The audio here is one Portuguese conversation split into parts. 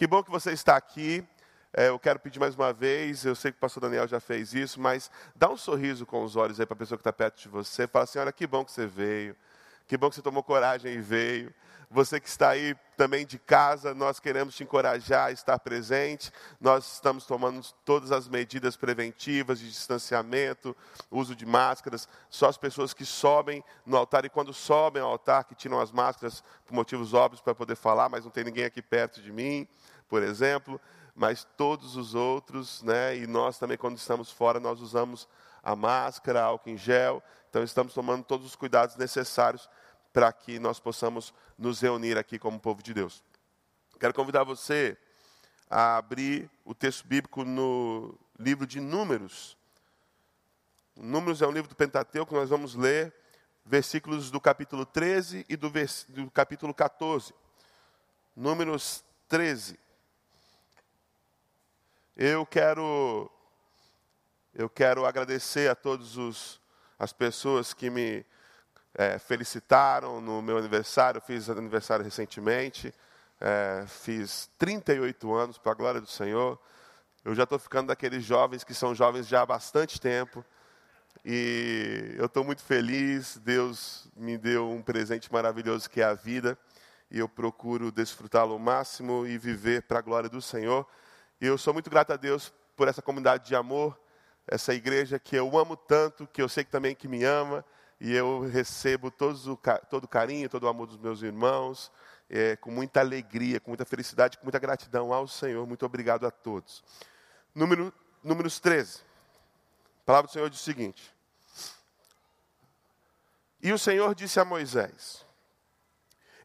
Que bom que você está aqui. É, eu quero pedir mais uma vez, eu sei que o pastor Daniel já fez isso, mas dá um sorriso com os olhos aí para a pessoa que está perto de você. Fala assim: olha, que bom que você veio. Que bom que você tomou coragem e veio. Você que está aí também de casa, nós queremos te encorajar a estar presente. Nós estamos tomando todas as medidas preventivas de distanciamento, uso de máscaras. Só as pessoas que sobem no altar e quando sobem ao altar, que tiram as máscaras por motivos óbvios para poder falar, mas não tem ninguém aqui perto de mim, por exemplo. Mas todos os outros, né? E nós também, quando estamos fora, nós usamos a máscara, álcool em gel. Então, estamos tomando todos os cuidados necessários para que nós possamos nos reunir aqui como povo de Deus. Quero convidar você a abrir o texto bíblico no livro de Números. Números é um livro do Pentateuco, nós vamos ler versículos do capítulo 13 e do, vers... do capítulo 14. Números 13. Eu quero eu quero agradecer a todos os as pessoas que me é, felicitaram no meu aniversário, fiz aniversário recentemente, é, fiz 38 anos, para a glória do Senhor. Eu já estou ficando daqueles jovens que são jovens já há bastante tempo. E eu estou muito feliz, Deus me deu um presente maravilhoso que é a vida, e eu procuro desfrutá-lo ao máximo e viver para a glória do Senhor. E eu sou muito grato a Deus por essa comunidade de amor, essa igreja que eu amo tanto, que eu sei que também que me ama, e eu recebo todos o, todo o carinho, todo o amor dos meus irmãos, é, com muita alegria, com muita felicidade, com muita gratidão ao Senhor. Muito obrigado a todos. Número, números 13. A palavra do Senhor diz o seguinte: E o Senhor disse a Moisés: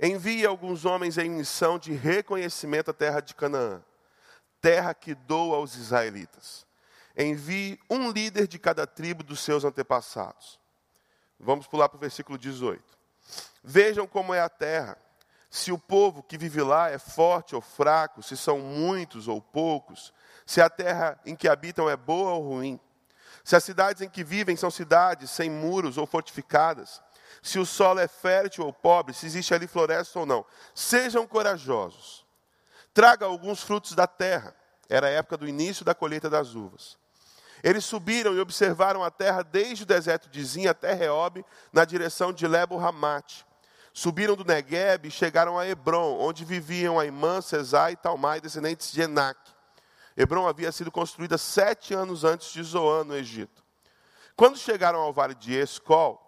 Envie alguns homens em missão de reconhecimento à terra de Canaã, terra que dou aos israelitas. Envie um líder de cada tribo dos seus antepassados. Vamos pular para o versículo 18. Vejam como é a terra. Se o povo que vive lá é forte ou fraco, se são muitos ou poucos, se a terra em que habitam é boa ou ruim, se as cidades em que vivem são cidades sem muros ou fortificadas, se o solo é fértil ou pobre, se existe ali floresta ou não. Sejam corajosos. Traga alguns frutos da terra. Era a época do início da colheita das uvas. Eles subiram e observaram a terra desde o deserto de Zin até Reob, na direção de Lebo Hamate. Subiram do Negueb e chegaram a Hebron, onde viviam Aimã, Cesai e Talmai, descendentes de Enac. Hebron havia sido construída sete anos antes de Zoan, no Egito. Quando chegaram ao vale de Escol,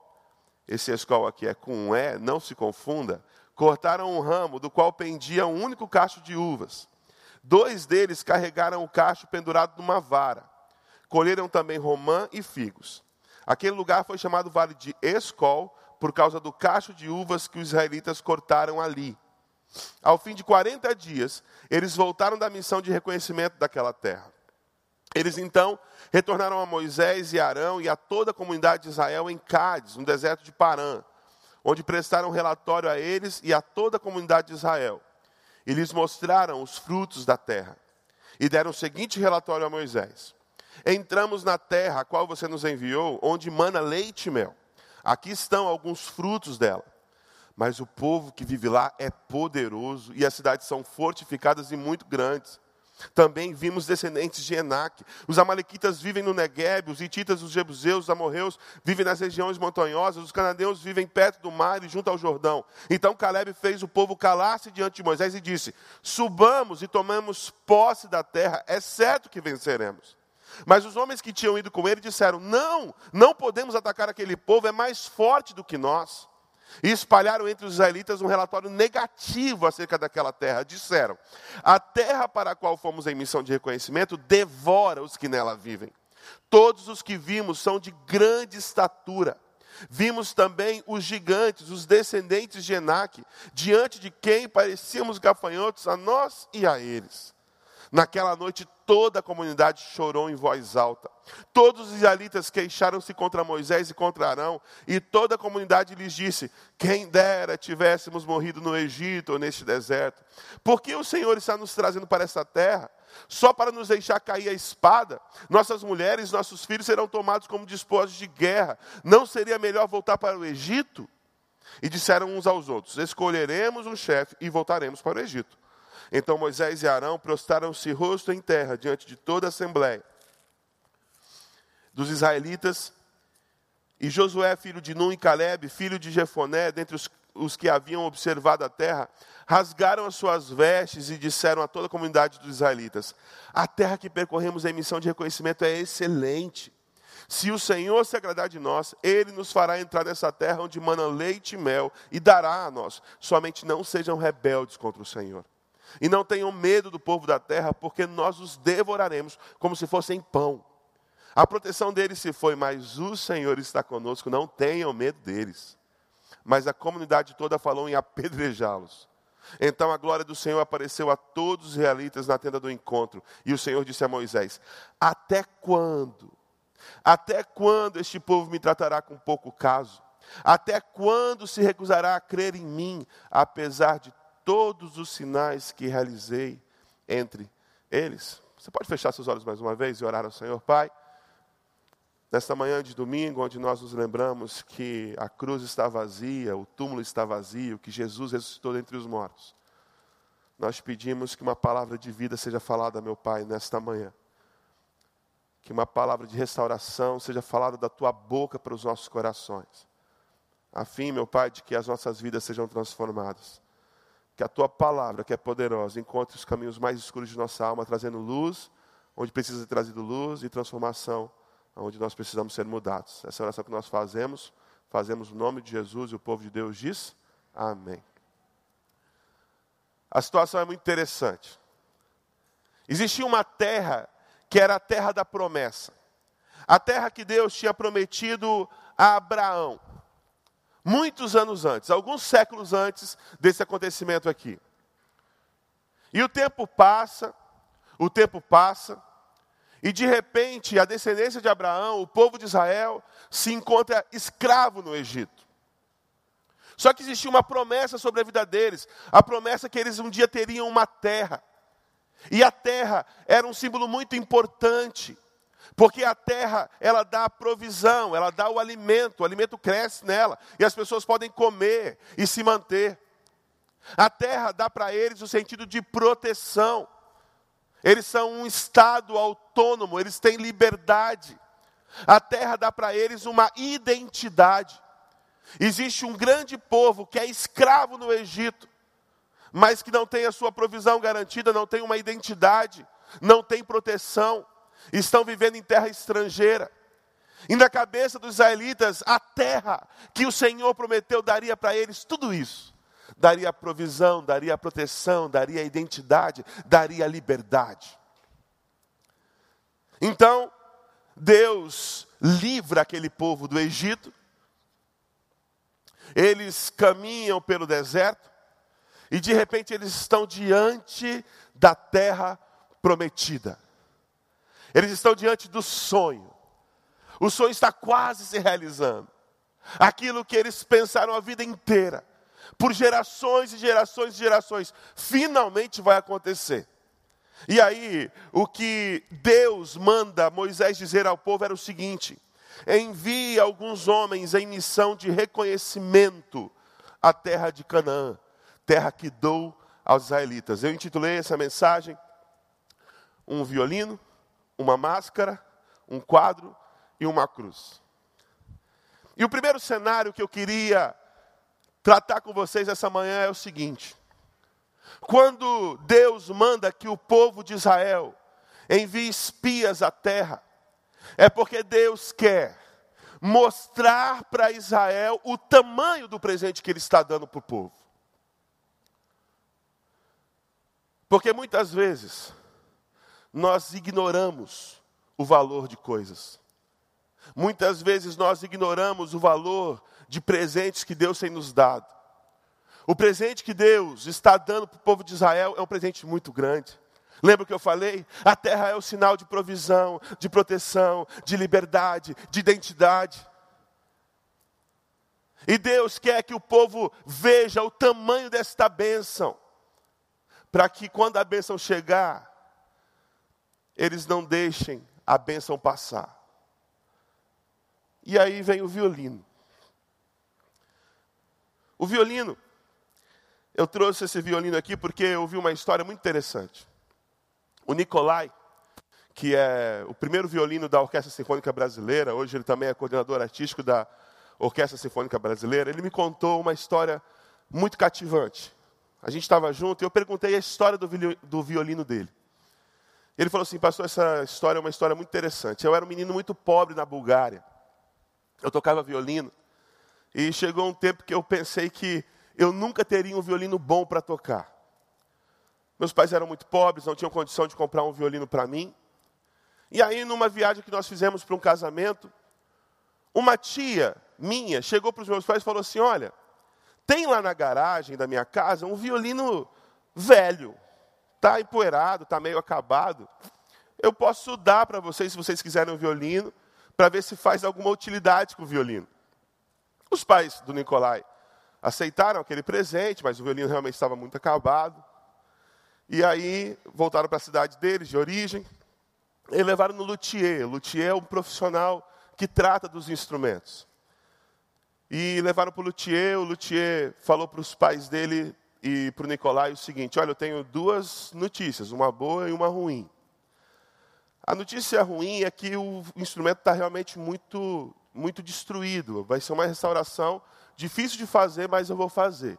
esse Escol aqui é com um E, não se confunda, cortaram um ramo do qual pendia um único cacho de uvas. Dois deles carregaram o cacho pendurado numa vara. Colheram também romã e figos. Aquele lugar foi chamado Vale de Escol, por causa do cacho de uvas que os israelitas cortaram ali. Ao fim de 40 dias, eles voltaram da missão de reconhecimento daquela terra. Eles então retornaram a Moisés e Arão e a toda a comunidade de Israel em Cádiz, no deserto de Parã, onde prestaram relatório a eles e a toda a comunidade de Israel. E lhes mostraram os frutos da terra. E deram o seguinte relatório a Moisés: Entramos na terra a qual você nos enviou, onde mana leite e mel. Aqui estão alguns frutos dela. Mas o povo que vive lá é poderoso e as cidades são fortificadas e muito grandes. Também vimos descendentes de Enac. Os amalequitas vivem no Negueb, os hititas, os jebuseus, os amorreus vivem nas regiões montanhosas, os cananeus vivem perto do mar e junto ao Jordão. Então Caleb fez o povo calar-se diante de Moisés e disse: Subamos e tomamos posse da terra, é certo que venceremos. Mas os homens que tinham ido com ele disseram: Não, não podemos atacar aquele povo, é mais forte do que nós. E espalharam entre os israelitas um relatório negativo acerca daquela terra. Disseram: A terra para a qual fomos em missão de reconhecimento devora os que nela vivem. Todos os que vimos são de grande estatura. Vimos também os gigantes, os descendentes de Enaque, diante de quem parecíamos gafanhotos a nós e a eles. Naquela noite toda a comunidade chorou em voz alta. Todos os israelitas queixaram-se contra Moisés e contra Arão, e toda a comunidade lhes disse: Quem dera tivéssemos morrido no Egito ou neste deserto. Por que o Senhor está nos trazendo para essa terra? Só para nos deixar cair a espada? Nossas mulheres, nossos filhos serão tomados como despojos de guerra. Não seria melhor voltar para o Egito? E disseram uns aos outros: Escolheremos um chefe e voltaremos para o Egito. Então Moisés e Arão prostraram-se rosto em terra diante de toda a assembleia dos israelitas. E Josué, filho de Nun, e Caleb, filho de Jefoné, dentre os, os que haviam observado a terra, rasgaram as suas vestes e disseram a toda a comunidade dos israelitas: A terra que percorremos em missão de reconhecimento é excelente. Se o Senhor se agradar de nós, Ele nos fará entrar nessa terra onde mana leite e mel e dará a nós. Somente não sejam rebeldes contra o Senhor. E não tenham medo do povo da terra, porque nós os devoraremos como se fossem pão. A proteção deles se foi, mas o Senhor está conosco, não tenham medo deles. Mas a comunidade toda falou em apedrejá-los. Então a glória do Senhor apareceu a todos os israelitas na tenda do encontro. E o Senhor disse a Moisés: Até quando? Até quando este povo me tratará com pouco caso? Até quando se recusará a crer em mim, apesar de todos os sinais que realizei entre eles? Você pode fechar seus olhos mais uma vez e orar ao Senhor, Pai? Nesta manhã de domingo, onde nós nos lembramos que a cruz está vazia, o túmulo está vazio, que Jesus ressuscitou dentre os mortos, nós pedimos que uma palavra de vida seja falada, meu Pai, nesta manhã. Que uma palavra de restauração seja falada da tua boca para os nossos corações. A fim, meu Pai, de que as nossas vidas sejam transformadas. Que a tua palavra, que é poderosa, encontre os caminhos mais escuros de nossa alma, trazendo luz, onde precisa ser trazido luz e transformação onde nós precisamos ser mudados. Essa é oração que nós fazemos, fazemos no nome de Jesus e o povo de Deus diz: Amém. A situação é muito interessante. Existia uma terra que era a terra da promessa. A terra que Deus tinha prometido a Abraão. Muitos anos antes, alguns séculos antes desse acontecimento aqui. E o tempo passa, o tempo passa, e de repente, a descendência de Abraão, o povo de Israel, se encontra escravo no Egito. Só que existia uma promessa sobre a vida deles, a promessa que eles um dia teriam uma terra. E a terra era um símbolo muito importante, porque a terra, ela dá a provisão, ela dá o alimento, o alimento cresce nela, e as pessoas podem comer e se manter. A terra dá para eles o sentido de proteção. Eles são um estado autônomo, eles têm liberdade. A terra dá para eles uma identidade. Existe um grande povo que é escravo no Egito, mas que não tem a sua provisão garantida, não tem uma identidade, não tem proteção, estão vivendo em terra estrangeira. E na cabeça dos israelitas, a terra que o Senhor prometeu daria para eles tudo isso daria provisão, daria proteção, daria identidade, daria liberdade. Então, Deus livra aquele povo do Egito, eles caminham pelo deserto, e de repente eles estão diante da terra prometida. Eles estão diante do sonho. O sonho está quase se realizando. Aquilo que eles pensaram a vida inteira por gerações e gerações e gerações, finalmente vai acontecer. E aí, o que Deus manda Moisés dizer ao povo era o seguinte: envie alguns homens em missão de reconhecimento à terra de Canaã, terra que dou aos israelitas. Eu intitulei essa mensagem Um violino, uma máscara, um quadro e uma cruz. E o primeiro cenário que eu queria tratar com vocês essa manhã é o seguinte: quando Deus manda que o povo de Israel envie espias à terra, é porque Deus quer mostrar para Israel o tamanho do presente que Ele está dando para o povo. Porque muitas vezes nós ignoramos o valor de coisas. Muitas vezes nós ignoramos o valor de presentes que Deus tem nos dado. O presente que Deus está dando para o povo de Israel é um presente muito grande. Lembra que eu falei? A terra é o sinal de provisão, de proteção, de liberdade, de identidade. E Deus quer que o povo veja o tamanho desta bênção, para que quando a bênção chegar, eles não deixem a bênção passar. E aí vem o violino. O violino, eu trouxe esse violino aqui porque eu vi uma história muito interessante. O Nicolai, que é o primeiro violino da Orquestra Sinfônica Brasileira, hoje ele também é coordenador artístico da Orquestra Sinfônica Brasileira, ele me contou uma história muito cativante. A gente estava junto e eu perguntei a história do violino dele. Ele falou assim, pastor, essa história é uma história muito interessante. Eu era um menino muito pobre na Bulgária. Eu tocava violino. E chegou um tempo que eu pensei que eu nunca teria um violino bom para tocar. Meus pais eram muito pobres, não tinham condição de comprar um violino para mim. E aí, numa viagem que nós fizemos para um casamento, uma tia minha chegou para os meus pais e falou assim: Olha, tem lá na garagem da minha casa um violino velho, está empoeirado, está meio acabado. Eu posso dar para vocês, se vocês quiserem um violino, para ver se faz alguma utilidade com o violino. Os pais do Nicolai aceitaram aquele presente, mas o violino realmente estava muito acabado. E aí voltaram para a cidade deles, de origem, e levaram no luthier. O luthier é um profissional que trata dos instrumentos. E levaram para o luthier, o luthier falou para os pais dele e para o Nicolai o seguinte: Olha, eu tenho duas notícias, uma boa e uma ruim. A notícia ruim é que o instrumento está realmente muito, muito destruído. Vai ser uma restauração difícil de fazer, mas eu vou fazer.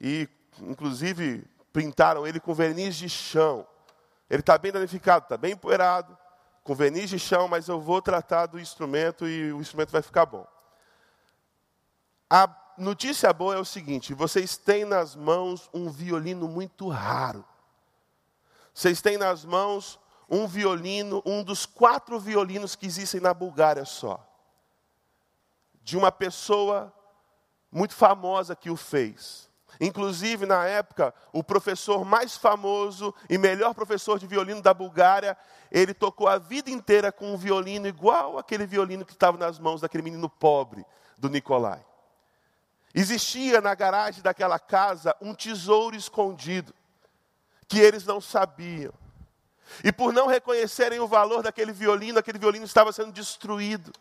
E, inclusive, pintaram ele com verniz de chão. Ele está bem danificado, está bem empoeirado, com verniz de chão, mas eu vou tratar do instrumento e o instrumento vai ficar bom. A notícia boa é o seguinte: vocês têm nas mãos um violino muito raro. Vocês têm nas mãos um violino, um dos quatro violinos que existem na Bulgária só. De uma pessoa muito famosa que o fez. Inclusive, na época, o professor mais famoso e melhor professor de violino da Bulgária, ele tocou a vida inteira com um violino igual aquele violino que estava nas mãos daquele menino pobre do Nicolai. Existia na garagem daquela casa um tesouro escondido, que eles não sabiam. E por não reconhecerem o valor daquele violino, aquele violino estava sendo destruído.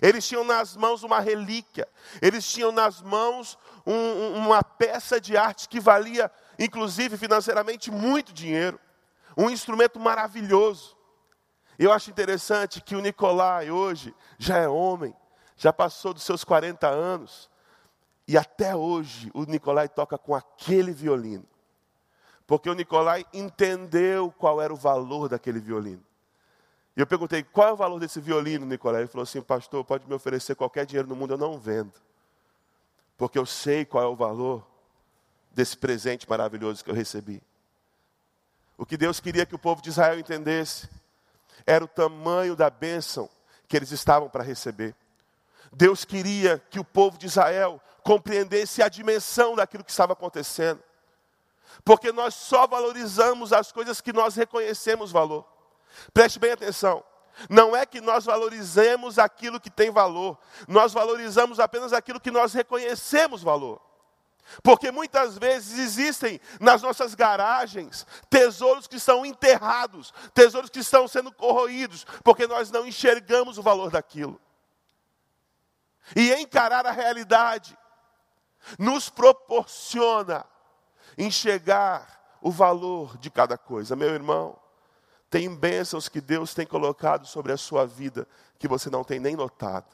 Eles tinham nas mãos uma relíquia, eles tinham nas mãos um, uma peça de arte que valia, inclusive financeiramente, muito dinheiro. Um instrumento maravilhoso. Eu acho interessante que o Nicolai hoje já é homem, já passou dos seus 40 anos, e até hoje o Nicolai toca com aquele violino. Porque o Nicolai entendeu qual era o valor daquele violino. E eu perguntei, qual é o valor desse violino, Nicolai? Ele falou assim, pastor, pode me oferecer qualquer dinheiro no mundo, eu não vendo. Porque eu sei qual é o valor desse presente maravilhoso que eu recebi. O que Deus queria que o povo de Israel entendesse era o tamanho da bênção que eles estavam para receber. Deus queria que o povo de Israel compreendesse a dimensão daquilo que estava acontecendo. Porque nós só valorizamos as coisas que nós reconhecemos valor. Preste bem atenção. Não é que nós valorizemos aquilo que tem valor, nós valorizamos apenas aquilo que nós reconhecemos valor. Porque muitas vezes existem nas nossas garagens tesouros que são enterrados, tesouros que estão sendo corroídos, porque nós não enxergamos o valor daquilo. E encarar a realidade nos proporciona enxergar o valor de cada coisa. Meu irmão, tem bênçãos que Deus tem colocado sobre a sua vida que você não tem nem notado.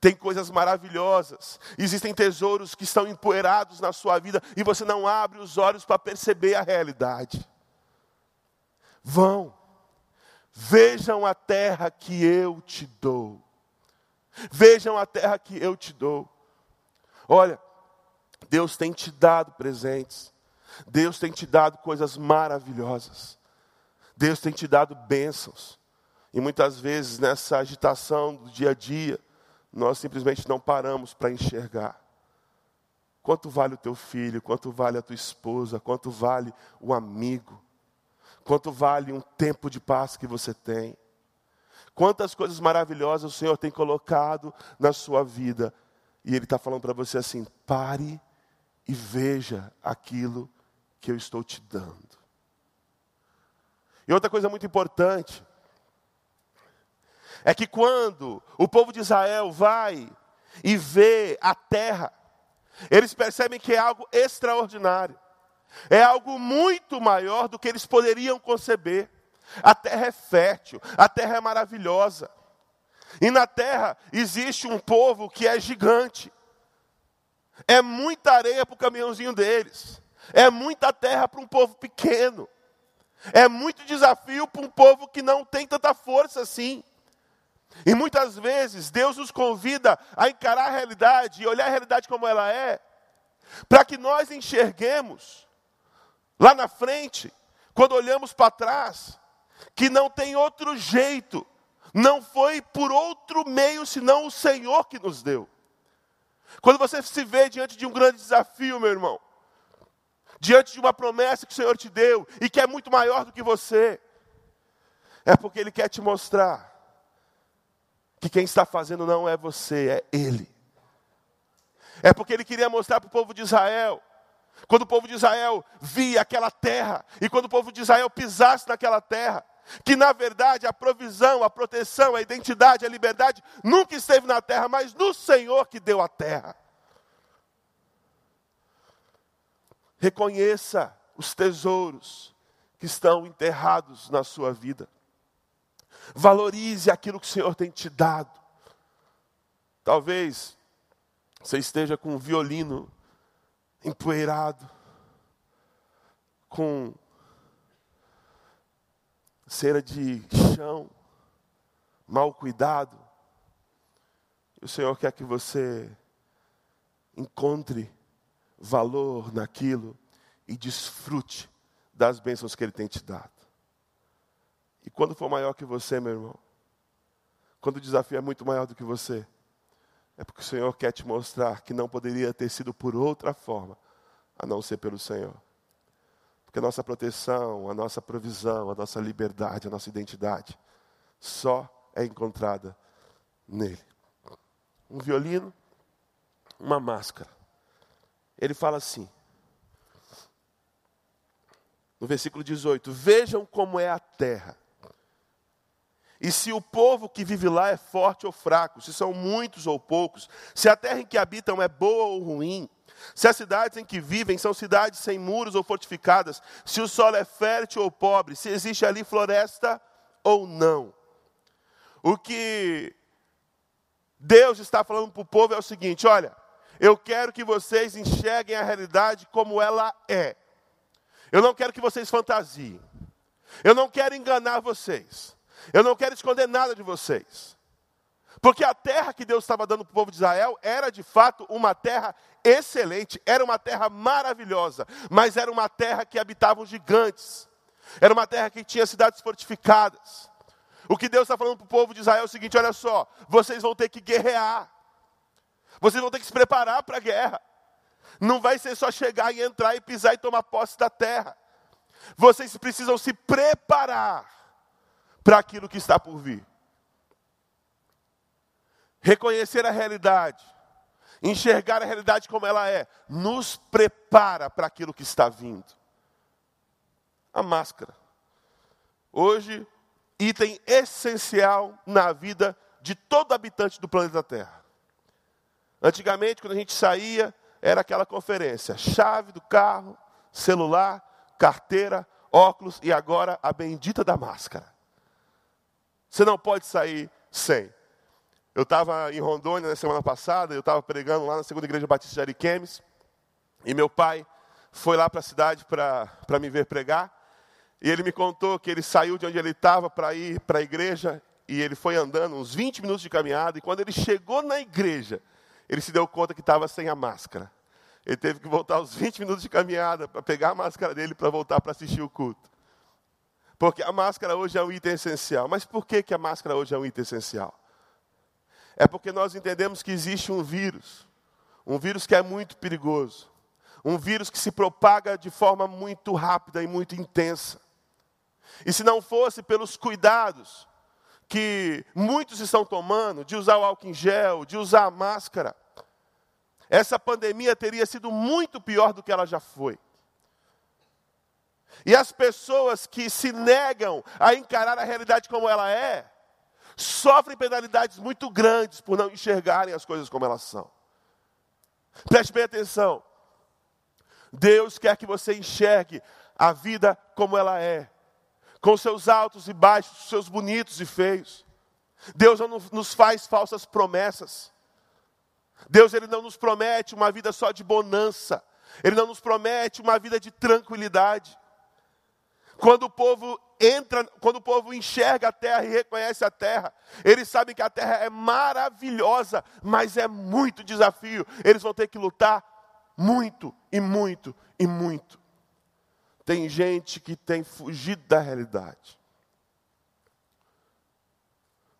Tem coisas maravilhosas, existem tesouros que estão empoeirados na sua vida e você não abre os olhos para perceber a realidade. Vão, vejam a terra que eu te dou. Vejam a terra que eu te dou. Olha, Deus tem te dado presentes. Deus tem te dado coisas maravilhosas. Deus tem te dado bênçãos. E muitas vezes nessa agitação do dia a dia, nós simplesmente não paramos para enxergar. Quanto vale o teu filho, quanto vale a tua esposa, quanto vale o amigo, quanto vale um tempo de paz que você tem. Quantas coisas maravilhosas o Senhor tem colocado na sua vida. E Ele está falando para você assim: pare e veja aquilo que eu estou te dando. E outra coisa muito importante é que quando o povo de Israel vai e vê a terra, Eles percebem que é algo extraordinário. É algo muito maior do que eles poderiam conceber. A terra é fértil, a terra é maravilhosa. E na terra existe um povo que é gigante. É muita areia para o caminhãozinho deles. É muita terra para um povo pequeno. É muito desafio para um povo que não tem tanta força assim. E muitas vezes Deus nos convida a encarar a realidade e olhar a realidade como ela é, para que nós enxerguemos lá na frente, quando olhamos para trás, que não tem outro jeito, não foi por outro meio senão o Senhor que nos deu. Quando você se vê diante de um grande desafio, meu irmão, diante de uma promessa que o Senhor te deu e que é muito maior do que você, é porque Ele quer te mostrar que quem está fazendo não é você, é Ele. É porque Ele queria mostrar para o povo de Israel quando o povo de Israel via aquela terra, e quando o povo de Israel pisasse naquela terra, que na verdade a provisão, a proteção, a identidade, a liberdade nunca esteve na terra, mas no Senhor que deu a terra. Reconheça os tesouros que estão enterrados na sua vida. Valorize aquilo que o Senhor tem te dado. Talvez você esteja com um violino empoeirado, com cera de chão, mal cuidado. O Senhor quer que você encontre valor naquilo e desfrute das bênçãos que Ele tem te dado. E quando for maior que você, meu irmão, quando o desafio é muito maior do que você, é porque o Senhor quer te mostrar que não poderia ter sido por outra forma, a não ser pelo Senhor. Porque a nossa proteção, a nossa provisão, a nossa liberdade, a nossa identidade, só é encontrada nele. Um violino, uma máscara. Ele fala assim, no versículo 18: Vejam como é a terra e se o povo que vive lá é forte ou fraco, se são muitos ou poucos, se a terra em que habitam é boa ou ruim, se as cidades em que vivem são cidades sem muros ou fortificadas, se o solo é fértil ou pobre, se existe ali floresta ou não. O que Deus está falando para o povo é o seguinte: olha, eu quero que vocês enxerguem a realidade como ela é. Eu não quero que vocês fantasiem. Eu não quero enganar vocês. Eu não quero esconder nada de vocês. Porque a terra que Deus estava dando para o povo de Israel era de fato uma terra excelente, era uma terra maravilhosa, mas era uma terra que habitavam gigantes, era uma terra que tinha cidades fortificadas. O que Deus está falando para o povo de Israel é o seguinte: olha só, vocês vão ter que guerrear, vocês vão ter que se preparar para a guerra. Não vai ser só chegar e entrar e pisar e tomar posse da terra. Vocês precisam se preparar para aquilo que está por vir. Reconhecer a realidade, enxergar a realidade como ela é, nos prepara para aquilo que está vindo. A máscara. Hoje, item essencial na vida de todo habitante do planeta Terra. Antigamente, quando a gente saía, era aquela conferência: chave do carro, celular, carteira, óculos e agora a bendita da máscara. Você não pode sair sem. Eu estava em Rondônia na semana passada, eu estava pregando lá na segunda igreja batista de Ariquemes, e meu pai foi lá para a cidade para me ver pregar, e ele me contou que ele saiu de onde ele estava para ir para a igreja, e ele foi andando uns 20 minutos de caminhada, e quando ele chegou na igreja, ele se deu conta que estava sem a máscara. Ele teve que voltar os 20 minutos de caminhada para pegar a máscara dele para voltar para assistir o culto. Porque a máscara hoje é um item essencial. Mas por que, que a máscara hoje é um item essencial? É porque nós entendemos que existe um vírus, um vírus que é muito perigoso, um vírus que se propaga de forma muito rápida e muito intensa. E se não fosse pelos cuidados que muitos estão tomando, de usar o álcool em gel, de usar a máscara, essa pandemia teria sido muito pior do que ela já foi. E as pessoas que se negam a encarar a realidade como ela é, sofrem penalidades muito grandes por não enxergarem as coisas como elas são. Preste bem atenção. Deus quer que você enxergue a vida como ela é, com seus altos e baixos, seus bonitos e feios. Deus não nos faz falsas promessas. Deus ele não nos promete uma vida só de bonança. Ele não nos promete uma vida de tranquilidade. Quando o povo entra, quando o povo enxerga a terra e reconhece a terra, eles sabem que a terra é maravilhosa, mas é muito desafio. Eles vão ter que lutar muito e muito e muito. Tem gente que tem fugido da realidade.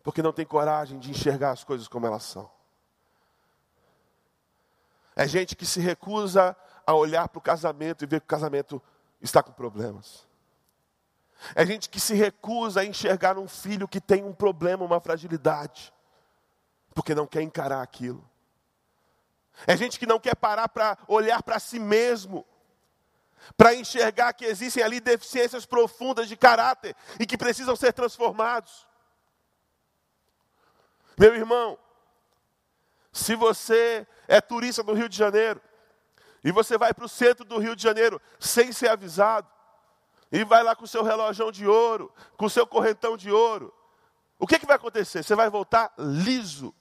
Porque não tem coragem de enxergar as coisas como elas são. É gente que se recusa a olhar para o casamento e ver que o casamento está com problemas. É gente que se recusa a enxergar um filho que tem um problema, uma fragilidade, porque não quer encarar aquilo. É gente que não quer parar para olhar para si mesmo, para enxergar que existem ali deficiências profundas de caráter e que precisam ser transformados. Meu irmão, se você é turista do Rio de Janeiro e você vai para o centro do Rio de Janeiro sem ser avisado, e vai lá com o seu relógio de ouro, com o seu correntão de ouro, o que, que vai acontecer? Você vai voltar liso.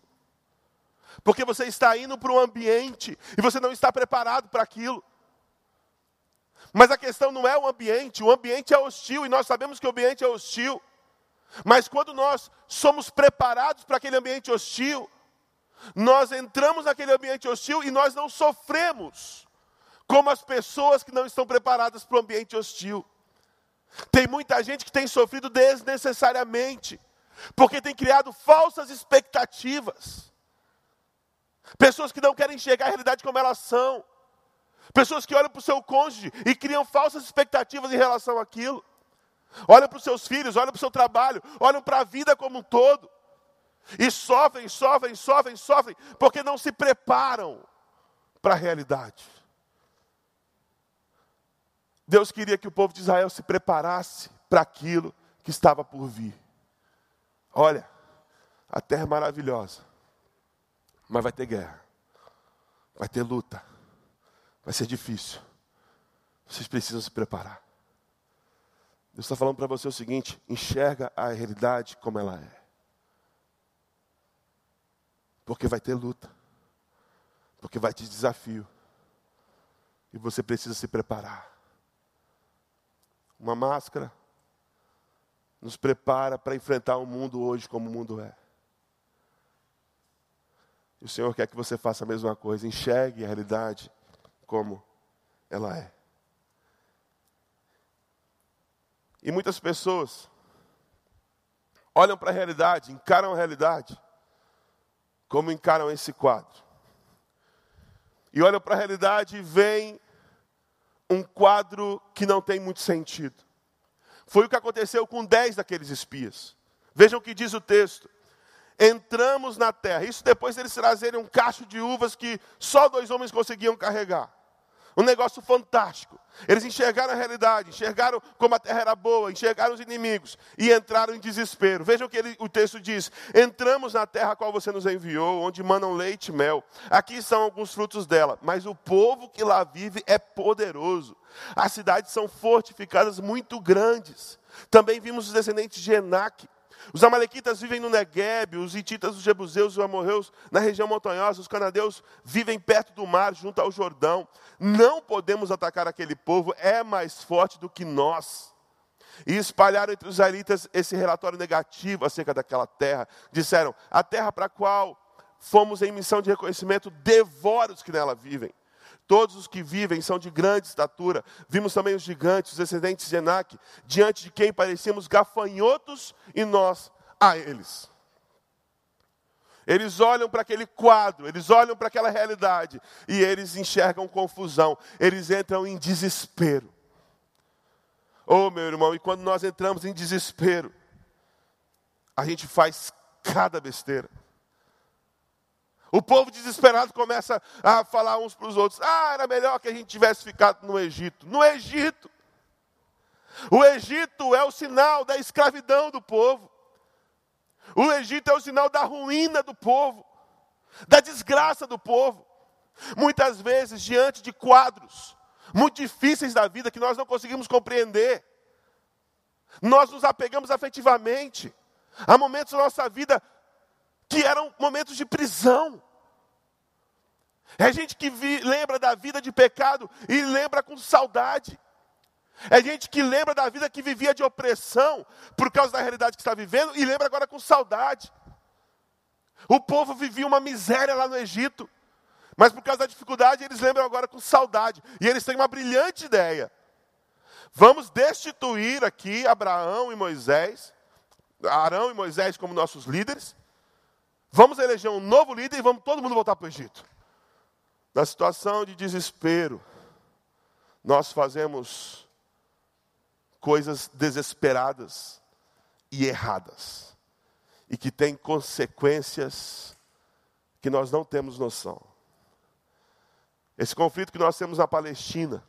Porque você está indo para um ambiente e você não está preparado para aquilo. Mas a questão não é o ambiente, o ambiente é hostil e nós sabemos que o ambiente é hostil. Mas quando nós somos preparados para aquele ambiente hostil, nós entramos naquele ambiente hostil e nós não sofremos como as pessoas que não estão preparadas para o ambiente hostil. Tem muita gente que tem sofrido desnecessariamente, porque tem criado falsas expectativas. Pessoas que não querem enxergar a realidade como elas são. Pessoas que olham para o seu cônjuge e criam falsas expectativas em relação àquilo. Olham para os seus filhos, olham para o seu trabalho, olham para a vida como um todo. E sofrem, sofrem, sofrem, sofrem, porque não se preparam para a realidade. Deus queria que o povo de Israel se preparasse para aquilo que estava por vir. Olha, a terra é maravilhosa, mas vai ter guerra, vai ter luta, vai ser difícil. Vocês precisam se preparar. Deus está falando para você o seguinte: enxerga a realidade como ela é. Porque vai ter luta. Porque vai ter desafio. E você precisa se preparar. Uma máscara nos prepara para enfrentar o mundo hoje como o mundo é. E o Senhor quer que você faça a mesma coisa, enxergue a realidade como ela é. E muitas pessoas olham para a realidade, encaram a realidade como encaram esse quadro. E olham para a realidade e veem um quadro que não tem muito sentido. Foi o que aconteceu com dez daqueles espias. Vejam o que diz o texto. Entramos na terra. Isso depois deles trazerem um cacho de uvas que só dois homens conseguiam carregar. Um negócio fantástico. Eles enxergaram a realidade, enxergaram como a terra era boa, enxergaram os inimigos e entraram em desespero. Vejam o que ele, o texto diz: Entramos na terra a qual você nos enviou, onde manam leite e mel. Aqui são alguns frutos dela, mas o povo que lá vive é poderoso. As cidades são fortificadas muito grandes. Também vimos os descendentes de Enaque os amalequitas vivem no Negueb, os hititas, os jebuseus, os amorreus na região montanhosa, os canadeus vivem perto do mar, junto ao Jordão. Não podemos atacar aquele povo, é mais forte do que nós. E espalharam entre os israelitas esse relatório negativo acerca daquela terra. Disseram: a terra para a qual fomos em missão de reconhecimento devora os que nela vivem. Todos os que vivem são de grande estatura. Vimos também os gigantes, os descendentes de Enac, diante de quem parecíamos gafanhotos e nós a eles. Eles olham para aquele quadro, eles olham para aquela realidade e eles enxergam confusão, eles entram em desespero. Oh, meu irmão, e quando nós entramos em desespero, a gente faz cada besteira. O povo desesperado começa a falar uns para os outros: ah, era melhor que a gente tivesse ficado no Egito. No Egito. O Egito é o sinal da escravidão do povo. O Egito é o sinal da ruína do povo, da desgraça do povo. Muitas vezes, diante de quadros muito difíceis da vida que nós não conseguimos compreender, nós nos apegamos afetivamente a momentos da nossa vida que eram momentos de prisão. É gente que vi, lembra da vida de pecado e lembra com saudade. É gente que lembra da vida que vivia de opressão por causa da realidade que está vivendo e lembra agora com saudade. O povo vivia uma miséria lá no Egito, mas por causa da dificuldade eles lembram agora com saudade. E eles têm uma brilhante ideia. Vamos destituir aqui Abraão e Moisés, Arão e Moisés como nossos líderes. Vamos eleger um novo líder e vamos todo mundo voltar para o Egito. Na situação de desespero, nós fazemos coisas desesperadas e erradas, e que têm consequências que nós não temos noção. Esse conflito que nós temos na Palestina,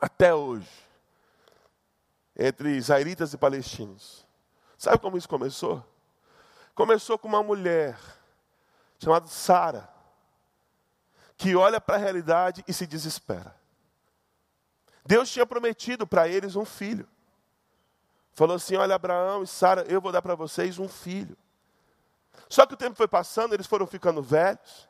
até hoje, entre israelitas e palestinos, sabe como isso começou? Começou com uma mulher chamada Sara que olha para a realidade e se desespera. Deus tinha prometido para eles um filho. Falou assim: Olha, Abraão e Sara, eu vou dar para vocês um filho. Só que o tempo foi passando, eles foram ficando velhos.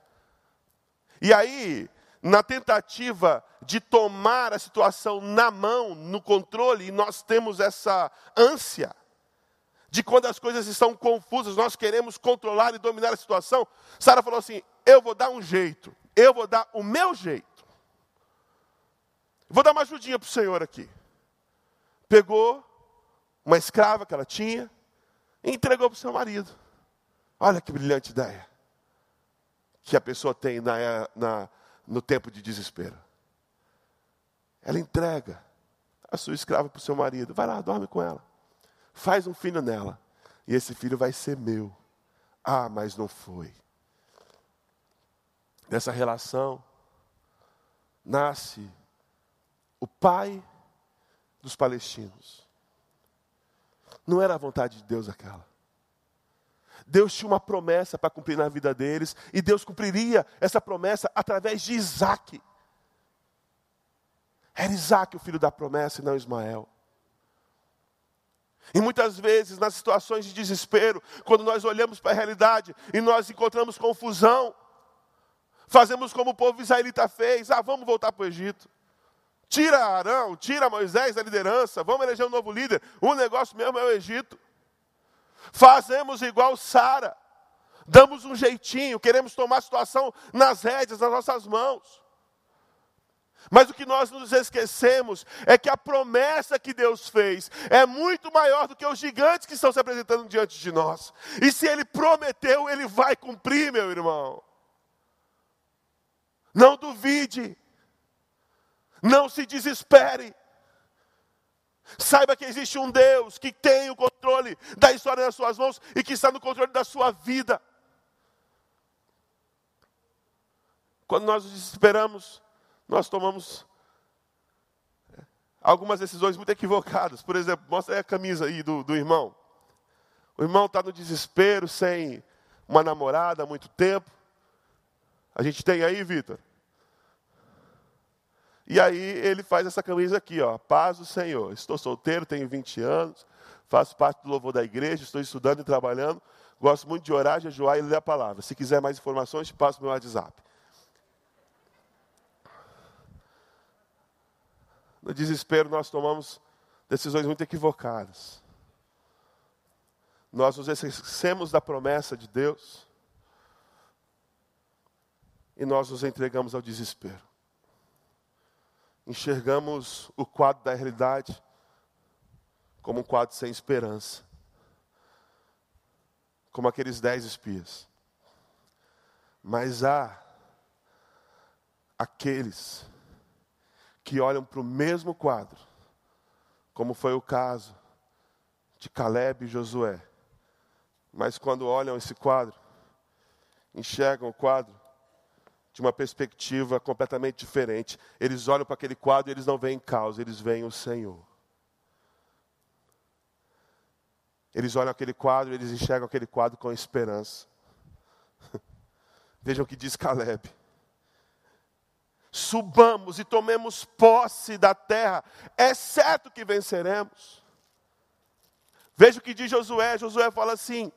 E aí, na tentativa de tomar a situação na mão, no controle, e nós temos essa ânsia de quando as coisas estão confusas, nós queremos controlar e dominar a situação. Sara falou assim: Eu vou dar um jeito. Eu vou dar o meu jeito. Vou dar uma ajudinha para o Senhor aqui. Pegou uma escrava que ela tinha e entregou para o seu marido. Olha que brilhante ideia que a pessoa tem na, na, no tempo de desespero. Ela entrega a sua escrava para o seu marido. Vai lá, dorme com ela. Faz um filho nela. E esse filho vai ser meu. Ah, mas não foi dessa relação, nasce o pai dos palestinos. Não era a vontade de Deus aquela. Deus tinha uma promessa para cumprir na vida deles, e Deus cumpriria essa promessa através de Isaac. Era Isaac o filho da promessa e não Ismael. E muitas vezes, nas situações de desespero, quando nós olhamos para a realidade e nós encontramos confusão, Fazemos como o povo israelita fez: ah, vamos voltar para o Egito. Tira Arão, tira Moisés da liderança, vamos eleger um novo líder. O negócio mesmo é o Egito. Fazemos igual Sara, damos um jeitinho, queremos tomar a situação nas rédeas, nas nossas mãos. Mas o que nós nos esquecemos é que a promessa que Deus fez é muito maior do que os gigantes que estão se apresentando diante de nós. E se Ele prometeu, Ele vai cumprir, meu irmão. Não duvide. Não se desespere. Saiba que existe um Deus que tem o controle da história nas suas mãos e que está no controle da sua vida. Quando nós nos desesperamos, nós tomamos é, algumas decisões muito equivocadas. Por exemplo, mostra aí a camisa aí do, do irmão. O irmão está no desespero, sem uma namorada há muito tempo. A gente tem aí, Vitor? E aí ele faz essa camisa aqui, ó, paz do Senhor. Estou solteiro, tenho 20 anos, faço parte do louvor da igreja, estou estudando e trabalhando, gosto muito de orar, jejuar e ler a palavra. Se quiser mais informações, te passo meu WhatsApp. No desespero nós tomamos decisões muito equivocadas. Nós nos esquecemos da promessa de Deus e nós nos entregamos ao desespero. Enxergamos o quadro da realidade como um quadro sem esperança, como aqueles dez espias. Mas há aqueles que olham para o mesmo quadro, como foi o caso de Caleb e Josué, mas quando olham esse quadro, enxergam o quadro de uma perspectiva completamente diferente. Eles olham para aquele quadro e eles não veem causa, eles veem o Senhor. Eles olham aquele quadro, e eles enxergam aquele quadro com esperança. Vejam o que diz Caleb. Subamos e tomemos posse da terra, é certo que venceremos. Veja o que diz Josué: Josué fala assim: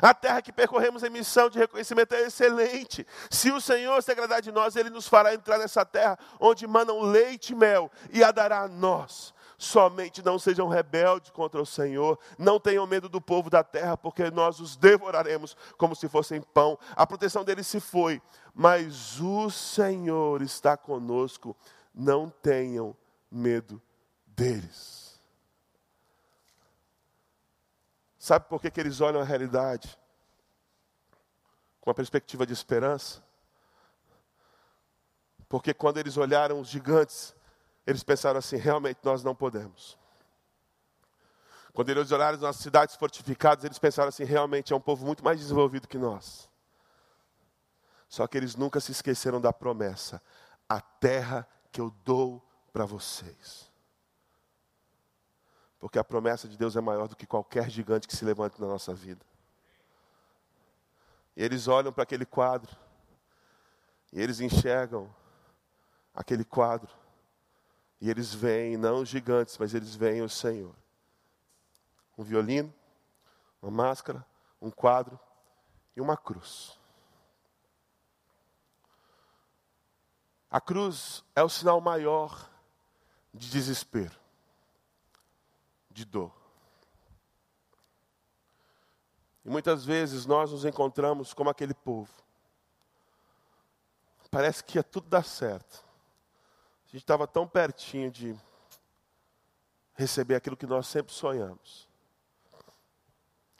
a terra que percorremos em missão de reconhecimento é excelente. Se o Senhor se agradar de nós, Ele nos fará entrar nessa terra onde manam leite e mel e a dará a nós. Somente não sejam rebeldes contra o Senhor, não tenham medo do povo da terra, porque nós os devoraremos como se fossem pão. A proteção deles se foi, mas o Senhor está conosco, não tenham medo deles. Sabe por que, que eles olham a realidade? Com uma perspectiva de esperança? Porque quando eles olharam os gigantes, eles pensaram assim: realmente nós não podemos. Quando eles olharam as cidades fortificadas, eles pensaram assim: realmente é um povo muito mais desenvolvido que nós. Só que eles nunca se esqueceram da promessa: a terra que eu dou para vocês. Porque a promessa de Deus é maior do que qualquer gigante que se levante na nossa vida. E eles olham para aquele quadro, e eles enxergam aquele quadro, e eles veem não os gigantes, mas eles veem o Senhor. Um violino, uma máscara, um quadro e uma cruz. A cruz é o sinal maior de desespero de dor. E muitas vezes nós nos encontramos como aquele povo. Parece que ia tudo dar certo. Gente estava tão pertinho de receber aquilo que nós sempre sonhamos.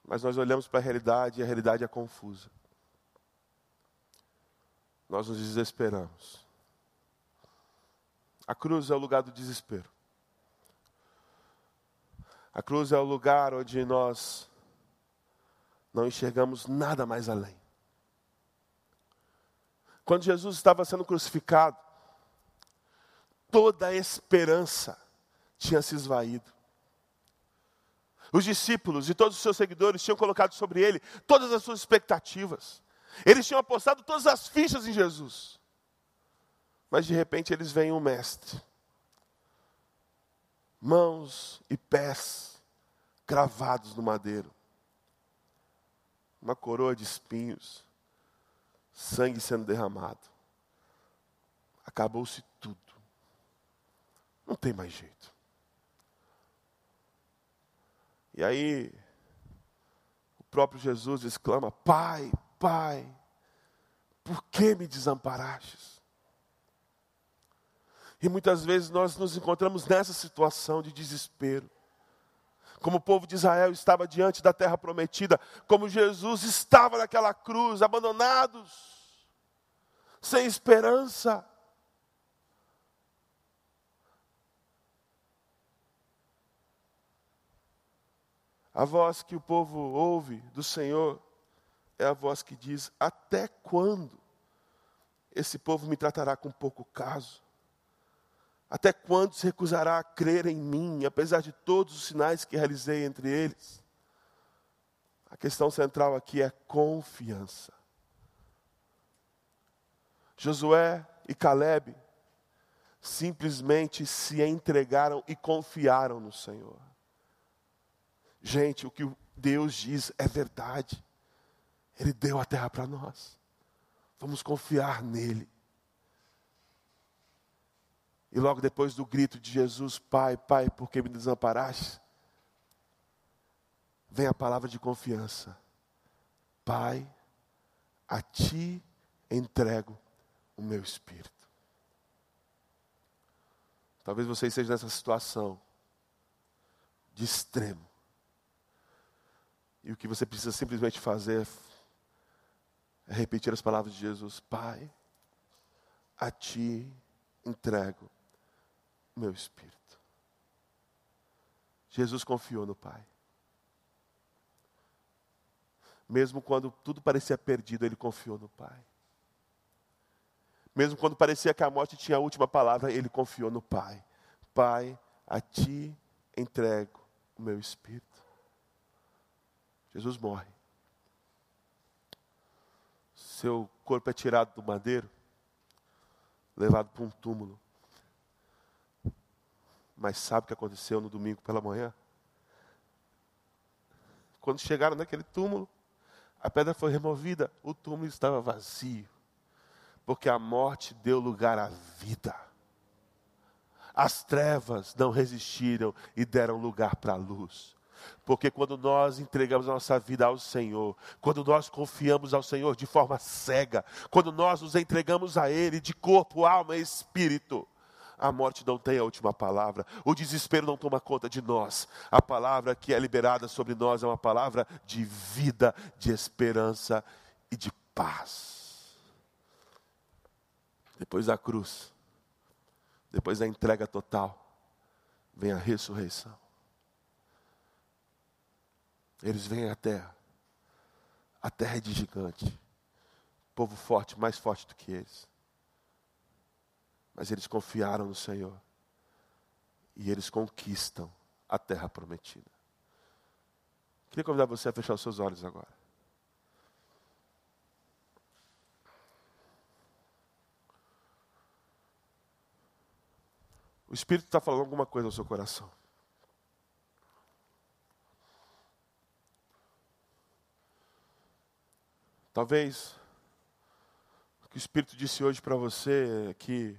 Mas nós olhamos para a realidade e a realidade é confusa. Nós nos desesperamos. A cruz é o lugar do desespero. A cruz é o lugar onde nós não enxergamos nada mais além. Quando Jesus estava sendo crucificado, toda a esperança tinha se esvaído. Os discípulos e todos os seus seguidores tinham colocado sobre ele todas as suas expectativas. Eles tinham apostado todas as fichas em Jesus. Mas de repente eles veem um mestre mãos e pés cravados no madeiro, uma coroa de espinhos, sangue sendo derramado. Acabou-se. Não tem mais jeito. E aí, o próprio Jesus exclama: Pai, Pai, por que me desamparastes? E muitas vezes nós nos encontramos nessa situação de desespero. Como o povo de Israel estava diante da terra prometida, como Jesus estava naquela cruz, abandonados, sem esperança. A voz que o povo ouve do Senhor é a voz que diz: Até quando esse povo me tratará com pouco caso? Até quando se recusará a crer em mim, apesar de todos os sinais que realizei entre eles? A questão central aqui é confiança. Josué e Caleb simplesmente se entregaram e confiaram no Senhor. Gente, o que Deus diz é verdade. Ele deu a terra para nós. Vamos confiar nele. E logo depois do grito de Jesus, Pai, Pai, por que me desamparaste? Vem a palavra de confiança. Pai, a ti entrego o meu espírito. Talvez você esteja nessa situação de extremo. E o que você precisa simplesmente fazer é repetir as palavras de Jesus: Pai, a ti entrego meu espírito. Jesus confiou no Pai. Mesmo quando tudo parecia perdido, ele confiou no Pai. Mesmo quando parecia que a morte tinha a última palavra, ele confiou no Pai. Pai, a ti entrego o meu espírito. Jesus morre. Seu corpo é tirado do madeiro. levado para um túmulo. Mas sabe o que aconteceu no domingo pela manhã? Quando chegaram naquele túmulo, a pedra foi removida, o túmulo estava vazio, porque a morte deu lugar à vida. As trevas não resistiram e deram lugar para a luz. Porque quando nós entregamos a nossa vida ao Senhor, quando nós confiamos ao Senhor de forma cega, quando nós nos entregamos a Ele de corpo, alma e espírito, a morte não tem a última palavra, o desespero não toma conta de nós. A palavra que é liberada sobre nós é uma palavra de vida, de esperança e de paz. Depois da cruz, depois da entrega total, vem a ressurreição. Eles vêm à terra. A terra é de gigante. Povo forte, mais forte do que eles. Mas eles confiaram no Senhor. E eles conquistam a terra prometida. Queria convidar você a fechar os seus olhos agora. O Espírito está falando alguma coisa no seu coração. Talvez o que o Espírito disse hoje para você é que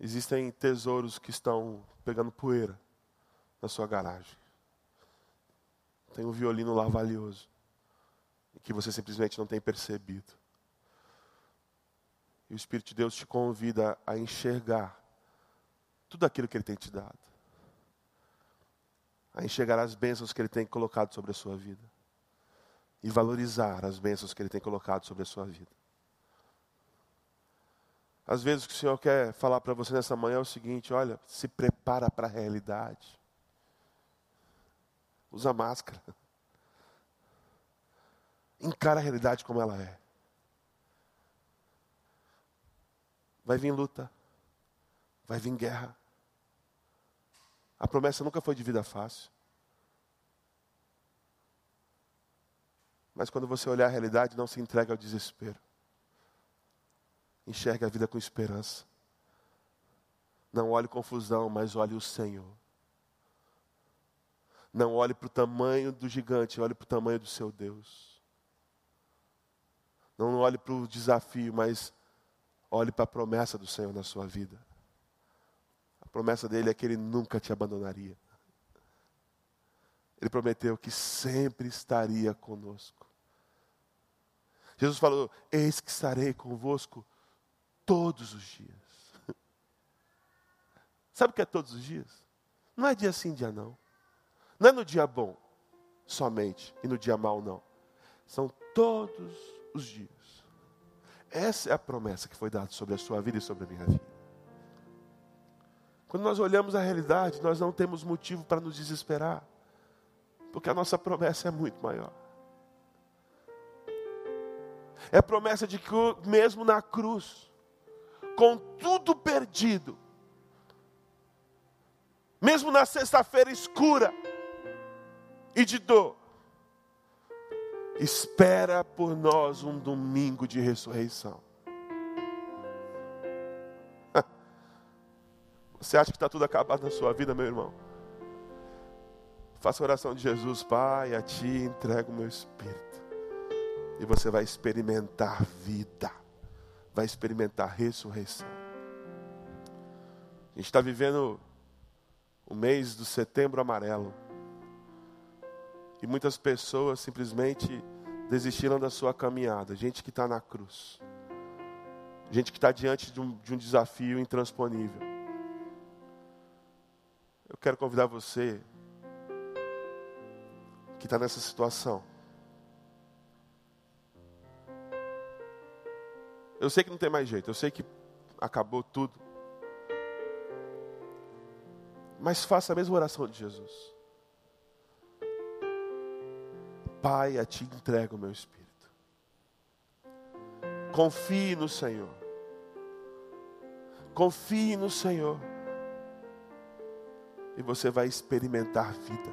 Existem tesouros que estão pegando poeira na sua garagem. Tem um violino lá valioso. Que você simplesmente não tem percebido. E o Espírito de Deus te convida a enxergar tudo aquilo que Ele tem te dado. A enxergar as bênçãos que Ele tem colocado sobre a sua vida. E valorizar as bênçãos que Ele tem colocado sobre a sua vida. Às vezes o que o Senhor quer falar para você nessa manhã é o seguinte: olha, se prepara para a realidade. Usa máscara. Encara a realidade como ela é. Vai vir luta. Vai vir guerra. A promessa nunca foi de vida fácil. Mas quando você olhar a realidade, não se entrega ao desespero. Enxergue a vida com esperança. Não olhe confusão, mas olhe o Senhor. Não olhe para o tamanho do gigante, olhe para o tamanho do seu Deus. Não olhe para o desafio, mas olhe para a promessa do Senhor na sua vida. A promessa dele é que ele nunca te abandonaria. Ele prometeu que sempre estaria conosco. Jesus falou: Eis que estarei convosco todos os dias. Sabe o que é todos os dias? Não é dia sim, dia não. Não é no dia bom somente e no dia mal não. São todos os dias. Essa é a promessa que foi dada sobre a sua vida e sobre a minha vida. Quando nós olhamos a realidade, nós não temos motivo para nos desesperar, porque a nossa promessa é muito maior. É promessa de que mesmo na cruz, com tudo perdido, mesmo na sexta-feira escura e de dor, espera por nós um domingo de ressurreição. Você acha que está tudo acabado na sua vida, meu irmão? Faça a oração de Jesus, Pai, a Ti entrego o meu espírito. E você vai experimentar vida vai experimentar ressurreição. A gente está vivendo o mês do setembro amarelo. E muitas pessoas simplesmente desistiram da sua caminhada. Gente que está na cruz. Gente que está diante de um, de um desafio intransponível. Eu quero convidar você que está nessa situação Eu sei que não tem mais jeito, eu sei que acabou tudo. Mas faça a mesma oração de Jesus. Pai, a ti entrego o meu espírito. Confie no Senhor. Confie no Senhor. E você vai experimentar vida.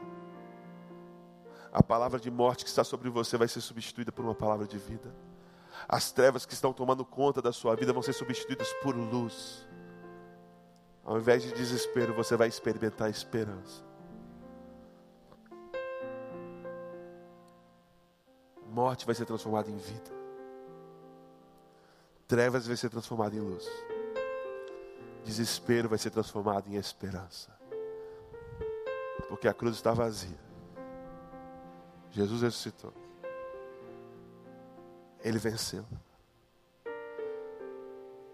A palavra de morte que está sobre você vai ser substituída por uma palavra de vida. As trevas que estão tomando conta da sua vida vão ser substituídas por luz. Ao invés de desespero, você vai experimentar esperança. Morte vai ser transformada em vida. Trevas vai ser transformada em luz. Desespero vai ser transformado em esperança. Porque a cruz está vazia. Jesus ressuscitou. Ele venceu.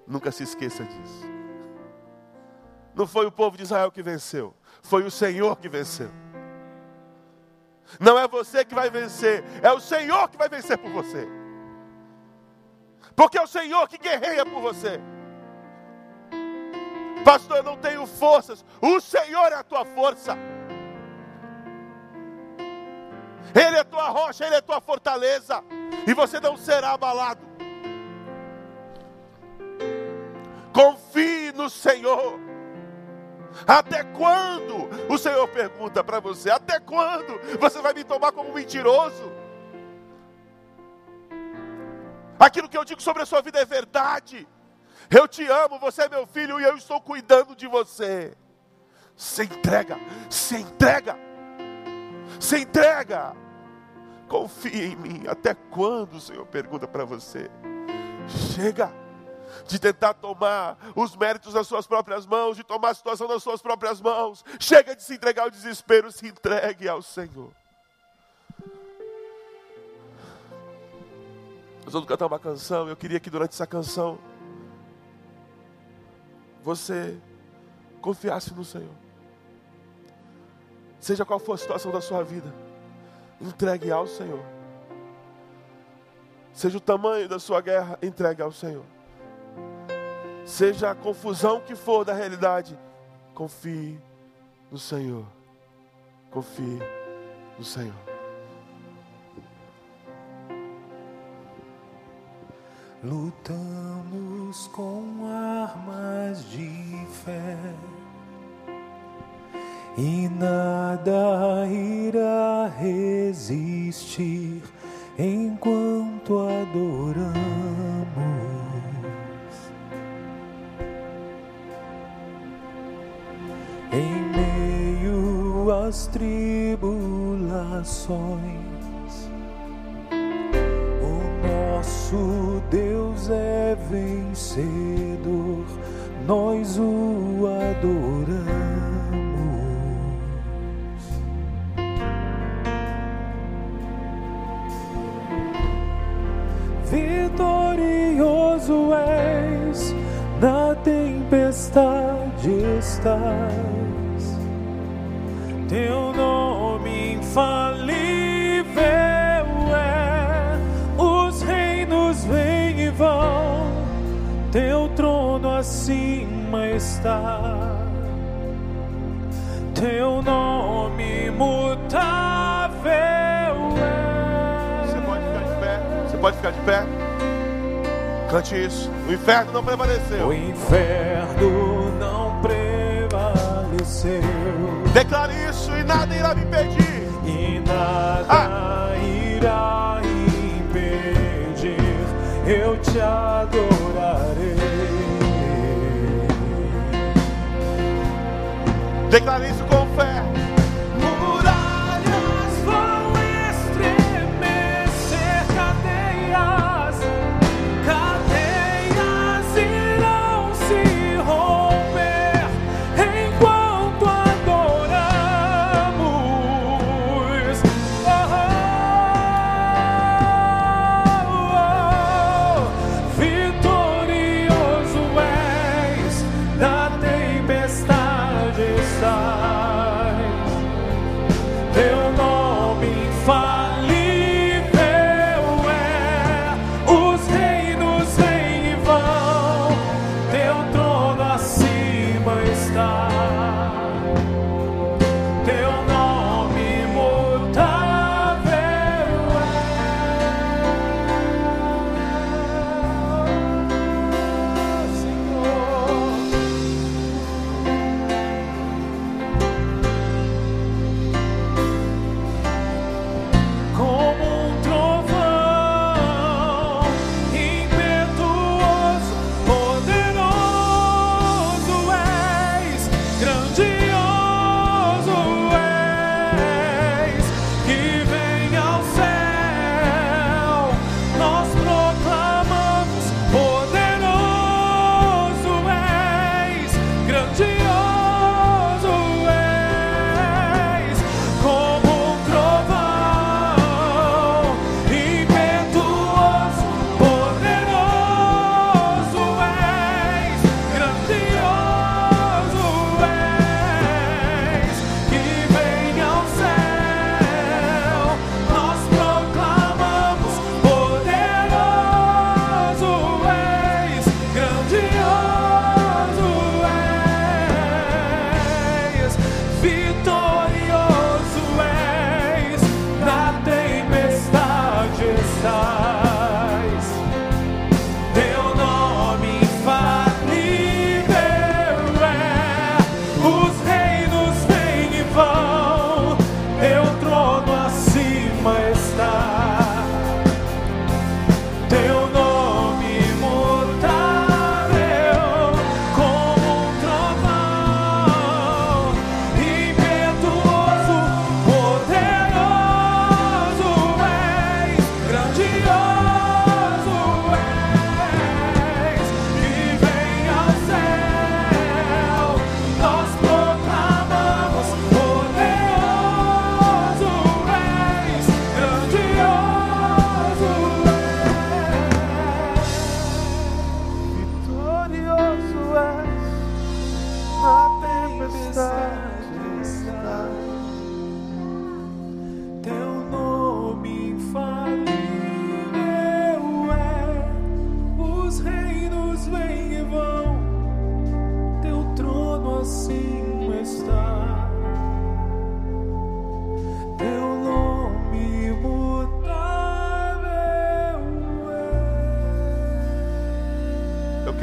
Nunca se esqueça disso. Não foi o povo de Israel que venceu, foi o Senhor que venceu. Não é você que vai vencer, é o Senhor que vai vencer por você. Porque é o Senhor que guerreia por você. Pastor, eu não tenho forças. O Senhor é a tua força. Ele é tua rocha, Ele é tua fortaleza. E você não será abalado. Confie no Senhor. Até quando? O Senhor pergunta para você: até quando você vai me tomar como mentiroso? Aquilo que eu digo sobre a sua vida é verdade. Eu te amo, você é meu filho e eu estou cuidando de você. Se entrega, se entrega, se entrega. Confia em mim. Até quando o Senhor pergunta para você? Chega de tentar tomar os méritos nas suas próprias mãos, de tomar a situação nas suas próprias mãos. Chega de se entregar ao desespero, se entregue ao Senhor. Nós vamos cantar uma canção. Eu queria que durante essa canção você confiasse no Senhor. Seja qual for a situação da sua vida, entregue ao Senhor. Seja o tamanho da sua guerra, entregue ao Senhor. Seja a confusão que for da realidade, confie no Senhor. Confie no Senhor. Lutamos com armas de fé e nada irá resistir enquanto adoramos. Em meio às tribulações, o nosso Deus é vencedor, nós o adoramos. Estás, teu nome infalível é, os reinos vêm e vão, teu trono acima está, teu nome imutável é. Você pode ficar de pé. Você pode ficar de pé. Cante isso. O inferno não prevaleceu. O inferno prevaleceu Declare isso e nada irá me impedir. e nada irá impedir. Eu te adorarei. Declare isso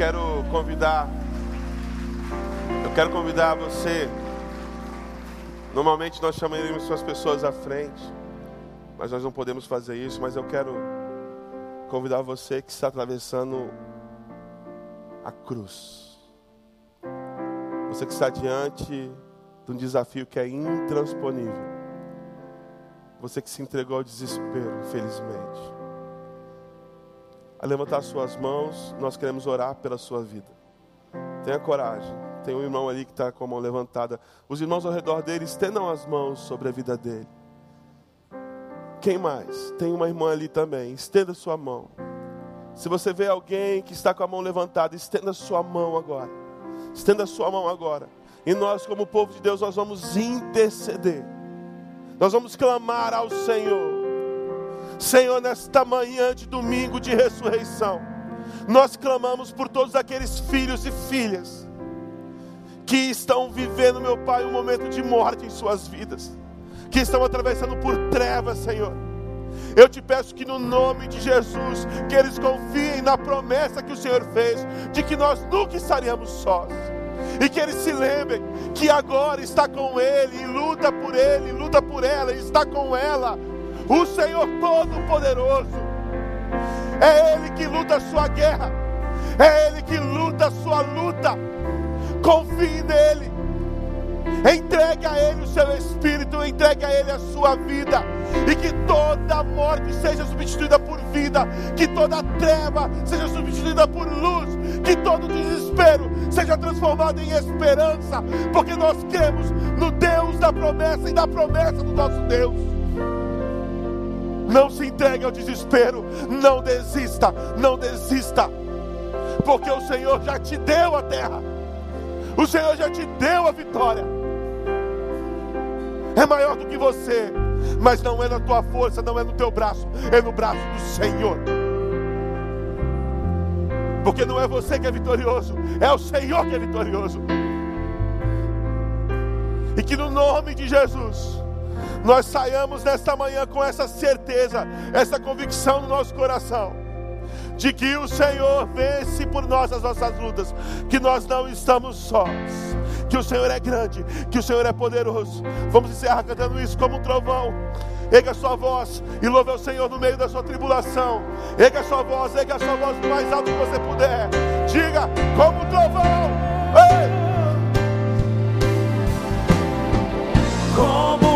quero convidar, eu quero convidar você. Normalmente nós chamaríamos as pessoas à frente, mas nós não podemos fazer isso. Mas eu quero convidar você que está atravessando a cruz. Você que está diante de um desafio que é intransponível. Você que se entregou ao desespero, infelizmente. A levantar suas mãos, nós queremos orar pela sua vida. Tenha coragem. Tem um irmão ali que está com a mão levantada. Os irmãos ao redor dele estendam as mãos sobre a vida dele. Quem mais? Tem uma irmã ali também. Estenda sua mão. Se você vê alguém que está com a mão levantada, estenda sua mão agora. Estenda sua mão agora. E nós, como povo de Deus, nós vamos interceder. Nós vamos clamar ao Senhor. Senhor, nesta manhã de domingo de ressurreição, nós clamamos por todos aqueles filhos e filhas que estão vivendo, meu Pai, um momento de morte em suas vidas, que estão atravessando por trevas, Senhor. Eu te peço que no nome de Jesus, que eles confiem na promessa que o Senhor fez, de que nós nunca estaríamos sós. E que eles se lembrem que agora está com Ele, e luta por Ele, luta por ela, e está com ela, o Senhor Todo-Poderoso. É Ele que luta a sua guerra, é Ele que luta a sua luta. Confie nele. Entregue a Ele o seu espírito, entregue a Ele a sua vida, e que toda morte seja substituída por vida, que toda treva seja substituída por luz, que todo desespero seja transformado em esperança, porque nós cremos no Deus da promessa e da promessa do nosso Deus. Não se entregue ao desespero, não desista, não desista, porque o Senhor já te deu a terra, o Senhor já te deu a vitória é maior do que você, mas não é na tua força, não é no teu braço, é no braço do Senhor. Porque não é você que é vitorioso, é o Senhor que é vitorioso. E que no nome de Jesus, nós saiamos nesta manhã com essa certeza, essa convicção no nosso coração, de que o Senhor vence por nós as nossas lutas, que nós não estamos sós que o Senhor é grande, que o Senhor é poderoso. Vamos encerrar cantando isso como um trovão. Erga a sua voz e louve ao Senhor no meio da sua tribulação. Erga a sua voz, erga a sua voz do mais alto que você puder. Diga como um trovão. Ei! como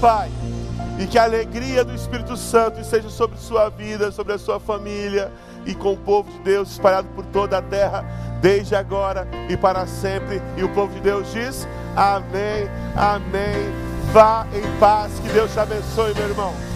Pai, e que a alegria do Espírito Santo esteja sobre sua vida, sobre a sua família e com o povo de Deus espalhado por toda a terra, desde agora e para sempre. E o povo de Deus diz: Amém, Amém. Vá em paz, que Deus te abençoe, meu irmão.